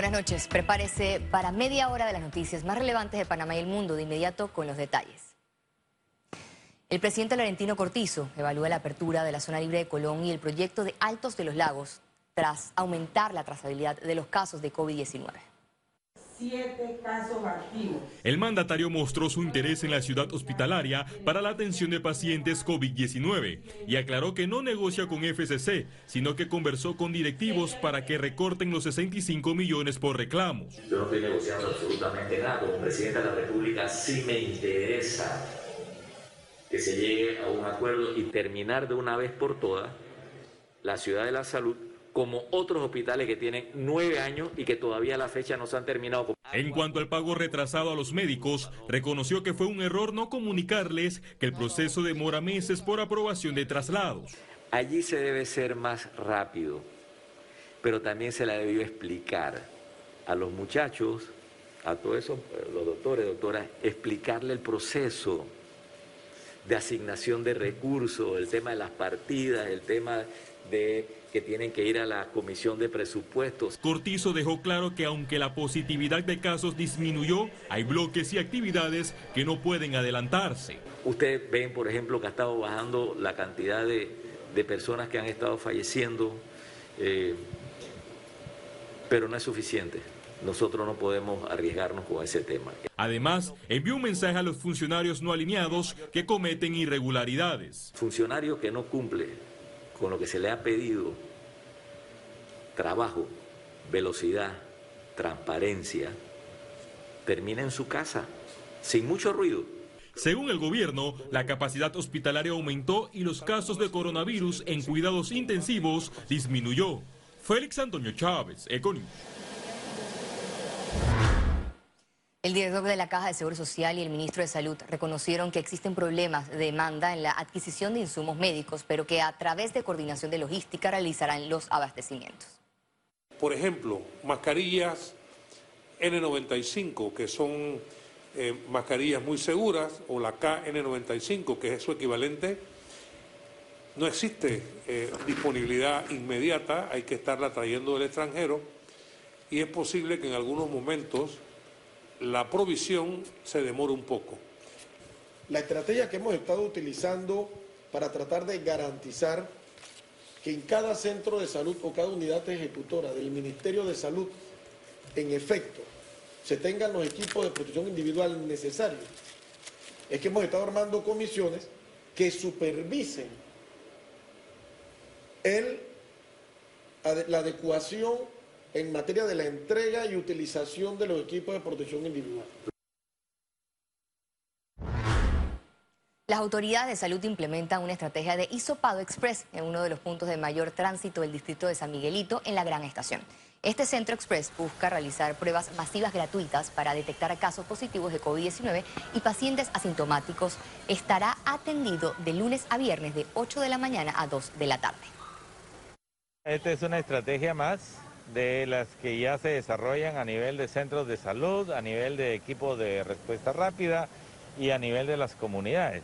Buenas noches. Prepárese para media hora de las noticias más relevantes de Panamá y el mundo de inmediato con los detalles. El presidente Laurentino Cortizo evalúa la apertura de la zona libre de Colón y el proyecto de Altos de los Lagos tras aumentar la trazabilidad de los casos de COVID-19 casos activos. El mandatario mostró su interés en la ciudad hospitalaria para la atención de pacientes COVID-19 y aclaró que no negocia con FCC, sino que conversó con directivos para que recorten los 65 millones por reclamos. Yo no estoy negociando absolutamente nada. Como presidente de la República sí me interesa que se llegue a un acuerdo y terminar de una vez por todas la ciudad de la salud como otros hospitales que tienen nueve años y que todavía a la fecha no se han terminado. En cuanto al pago retrasado a los médicos, reconoció que fue un error no comunicarles que el proceso demora meses por aprobación de traslados. Allí se debe ser más rápido, pero también se la debió explicar a los muchachos, a todos esos, los doctores, doctoras, explicarle el proceso de asignación de recursos, el tema de las partidas, el tema de que tienen que ir a la comisión de presupuestos. Cortizo dejó claro que aunque la positividad de casos disminuyó, hay bloques y actividades que no pueden adelantarse. Ustedes ven, por ejemplo, que ha estado bajando la cantidad de, personas que han estado falleciendo, eh, pero no es suficiente. Nosotros no podemos arriesgarnos con ese tema. Además, envió un mensaje a los funcionarios no alineados que cometen irregularidades. Funcionario que no cumple con lo que se le ha pedido, trabajo, velocidad, transparencia, termina en su casa, sin mucho ruido. Según el gobierno, la capacidad hospitalaria aumentó y los casos de coronavirus en cuidados intensivos disminuyó. Félix Antonio Chávez, Econius. El director de la Caja de Seguro Social y el ministro de Salud reconocieron que existen problemas de demanda en la adquisición de insumos médicos, pero que a través de coordinación de logística realizarán los abastecimientos. Por ejemplo, mascarillas N95, que son eh, mascarillas muy seguras, o la KN95, que es su equivalente, no existe eh, disponibilidad inmediata, hay que estarla trayendo del extranjero y es posible que en algunos momentos la provisión se demora un poco. La estrategia que hemos estado utilizando para tratar de garantizar que en cada centro de salud o cada unidad ejecutora del Ministerio de Salud, en efecto, se tengan los equipos de protección individual necesarios, es que hemos estado armando comisiones que supervisen la adecuación en materia de la entrega y utilización de los equipos de protección individual. Las autoridades de salud implementan una estrategia de Isopado Express en uno de los puntos de mayor tránsito del distrito de San Miguelito, en la Gran Estación. Este centro express busca realizar pruebas masivas gratuitas para detectar casos positivos de COVID-19 y pacientes asintomáticos. Estará atendido de lunes a viernes de 8 de la mañana a 2 de la tarde. Esta es una estrategia más de las que ya se desarrollan a nivel de centros de salud, a nivel de equipos de respuesta rápida y a nivel de las comunidades.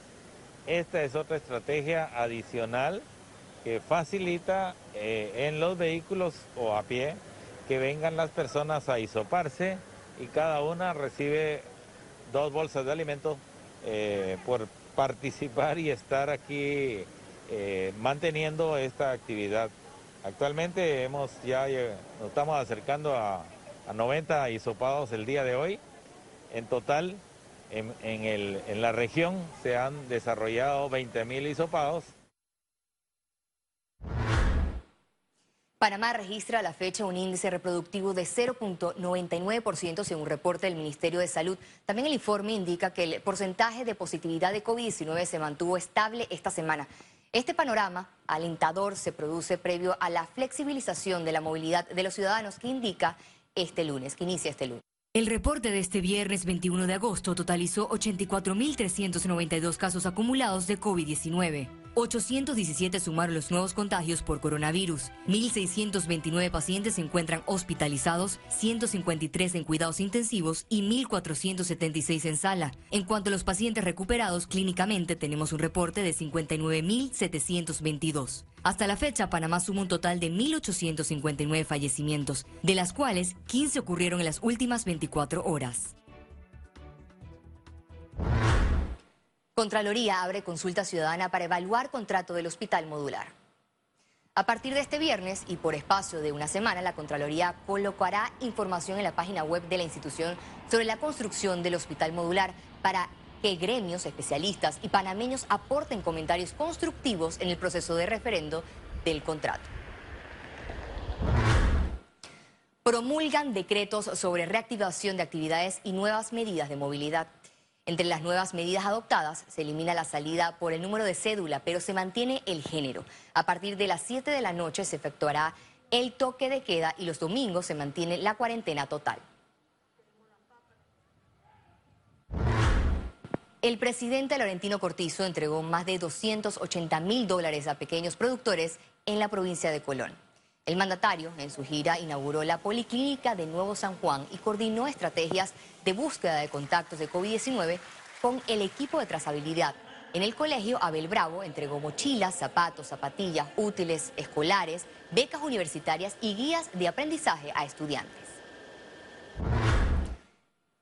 Esta es otra estrategia adicional que facilita eh, en los vehículos o a pie que vengan las personas a isoparse y cada una recibe dos bolsas de alimentos eh, por participar y estar aquí eh, manteniendo esta actividad Actualmente hemos ya nos estamos acercando a, 90 hisopados el día de hoy. En total, en, en la región se han desarrollado 20.000 hisopados. Panamá registra a la fecha un índice reproductivo de 0.99% según reporte del Ministerio de Salud. También el informe indica que el porcentaje de positividad de COVID-19 se mantuvo estable esta semana. Este panorama alentador se produce previo a la flexibilización de la movilidad de los ciudadanos que indica este lunes, que inicia este lunes. El reporte de este viernes 21 de agosto totalizó 84.392 casos acumulados de COVID-19. 817 sumaron los nuevos contagios por coronavirus. 1.629 pacientes se encuentran hospitalizados, 153 en cuidados intensivos y 1.476 en sala. En cuanto a los pacientes recuperados clínicamente, tenemos un reporte de 59.722. Hasta la fecha, Panamá suma un total de 1.859 fallecimientos, de las cuales 15 ocurrieron en las últimas 24 horas. Contraloría abre consulta ciudadana para evaluar contrato del hospital modular. A partir de este viernes y por espacio de una semana, la Contraloría colocará información en la página web de la institución sobre la construcción del hospital modular para que gremios, especialistas y panameños aporten comentarios constructivos en el proceso de referendo del contrato. Promulgan decretos sobre reactivación de actividades y nuevas medidas de movilidad. Entre las nuevas medidas adoptadas se elimina la salida por el número de cédula, pero se mantiene el género. A partir de las 7 de la noche se efectuará el toque de queda y los domingos se mantiene la cuarentena total. El presidente Laurentino Cortizo entregó más de 280 mil dólares a pequeños productores en la provincia de Colón. El mandatario en su gira inauguró la Policlínica de Nuevo San Juan y coordinó estrategias de búsqueda de contactos de COVID-19 con el equipo de trazabilidad. En el colegio, Abel Bravo entregó mochilas, zapatos, zapatillas, útiles, escolares, becas universitarias y guías de aprendizaje a estudiantes.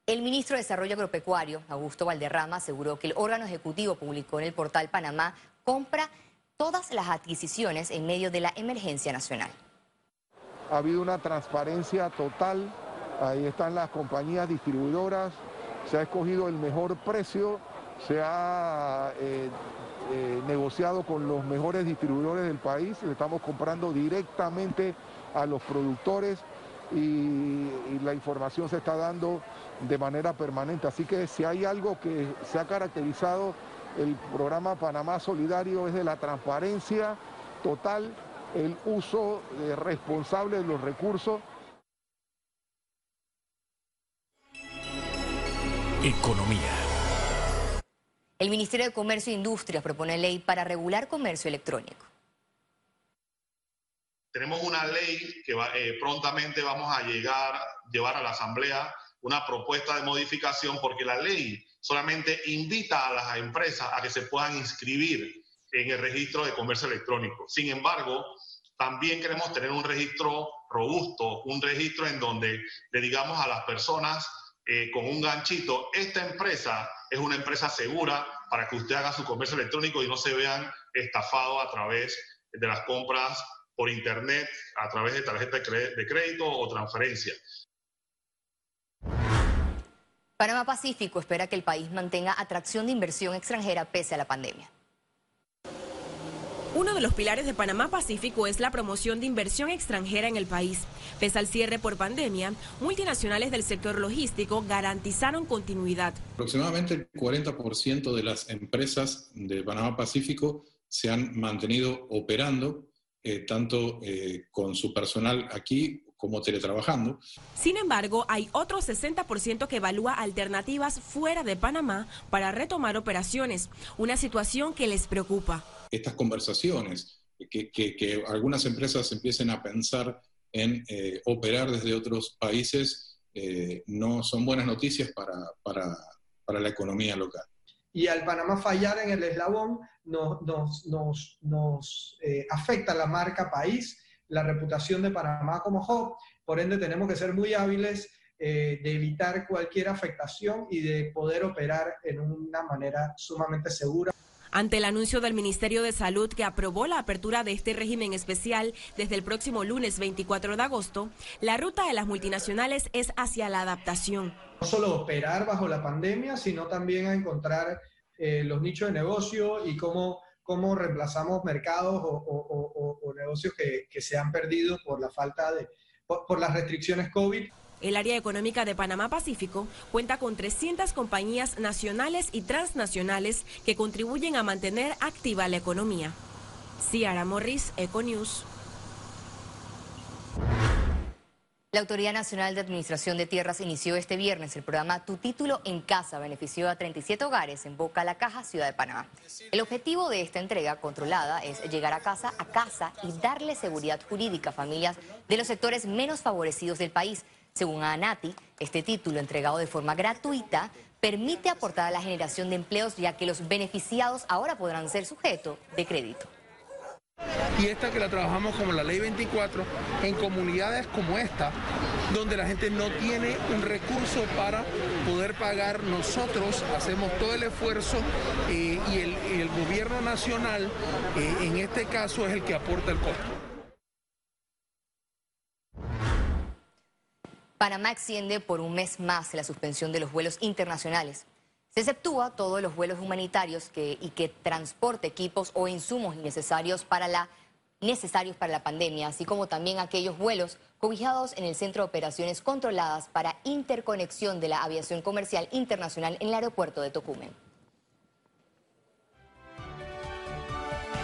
El ministro de Desarrollo Agropecuario, Augusto Valderrama, aseguró que el órgano ejecutivo publicó en el portal Panamá compra todas las adquisiciones en medio de la emergencia nacional ha habido una transparencia total, ahí están las compañías distribuidoras, se ha escogido el mejor precio, se ha eh, eh, negociado con los mejores distribuidores del país, le estamos comprando directamente a los productores y, la información se está dando de manera permanente. Así que si hay algo que se ha caracterizado el programa Panamá Solidario es de la transparencia total el uso responsable de los recursos. Economía. El Ministerio de Comercio e Industria propone ley para regular comercio electrónico. Tenemos una ley que eh, prontamente vamos a llegar, llevar a la Asamblea una propuesta de modificación porque la ley solamente invita a las empresas a que se puedan inscribir en el registro de comercio electrónico. Sin embargo, también queremos tener un registro robusto, un registro en donde le digamos a las personas eh, con un ganchito, esta empresa es una empresa segura para que usted haga su comercio electrónico y no se vean estafados a través de las compras por internet, a través de tarjeta de crédito o transferencia. Panamá Pacífico espera que el país mantenga atracción de inversión extranjera pese a la pandemia. Uno de los pilares de Panamá Pacífico es la promoción de inversión extranjera en el país. Pese al cierre por pandemia, multinacionales del sector logístico garantizaron continuidad. Aproximadamente el 40% de las empresas de Panamá Pacífico se han mantenido operando, eh, tanto eh, con su personal aquí como teletrabajando. Sin embargo, hay otro 60% que evalúa alternativas fuera de Panamá para retomar operaciones, una situación que les preocupa estas conversaciones, que, algunas empresas empiecen a pensar en eh, operar desde otros países, eh, no son buenas noticias para, para, la economía local. Y al Panamá fallar en el eslabón nos, nos, nos, nos eh, afecta la marca país, la reputación de Panamá como hub, por ende tenemos que ser muy hábiles de evitar cualquier afectación y de poder operar en una manera sumamente segura. Ante el anuncio del Ministerio de Salud que aprobó la apertura de este régimen especial desde el próximo lunes 24 de agosto, la ruta de las multinacionales es hacia la adaptación. No solo operar bajo la pandemia, sino también encontrar eh, los nichos de negocio y cómo, cómo reemplazamos mercados o, negocios que, se han perdido por la falta de, por las restricciones COVID. El área económica de Panamá Pacífico cuenta con 300 compañías nacionales y transnacionales que contribuyen a mantener activa la economía. Ciara Morris, Econews. La Autoridad Nacional de Administración de Tierras inició este viernes el programa Tu Título en Casa. Benefició a 37 hogares en Boca La Caja, Ciudad de Panamá. El objetivo de esta entrega controlada es llegar a casa a casa y darle seguridad jurídica a familias de los sectores menos favorecidos del país. Según ANATI, este título entregado de forma gratuita permite aportar a la generación de empleos ya que los beneficiados ahora podrán ser sujetos de crédito y esta que la trabajamos como la ley 24 en comunidades como esta, donde la gente no tiene un recurso para poder pagar, nosotros hacemos todo el esfuerzo eh, y, el, gobierno nacional eh, en este caso es el que aporta el costo. Panamá extiende por un mes más la suspensión de los vuelos internacionales. Se exceptúa todos los vuelos humanitarios y que transporte equipos o insumos necesarios para la necesarios para la pandemia, así como también aquellos vuelos cobijados en el Centro de Operaciones Controladas para Interconexión de la Aviación Comercial Internacional en el aeropuerto de Tocumen.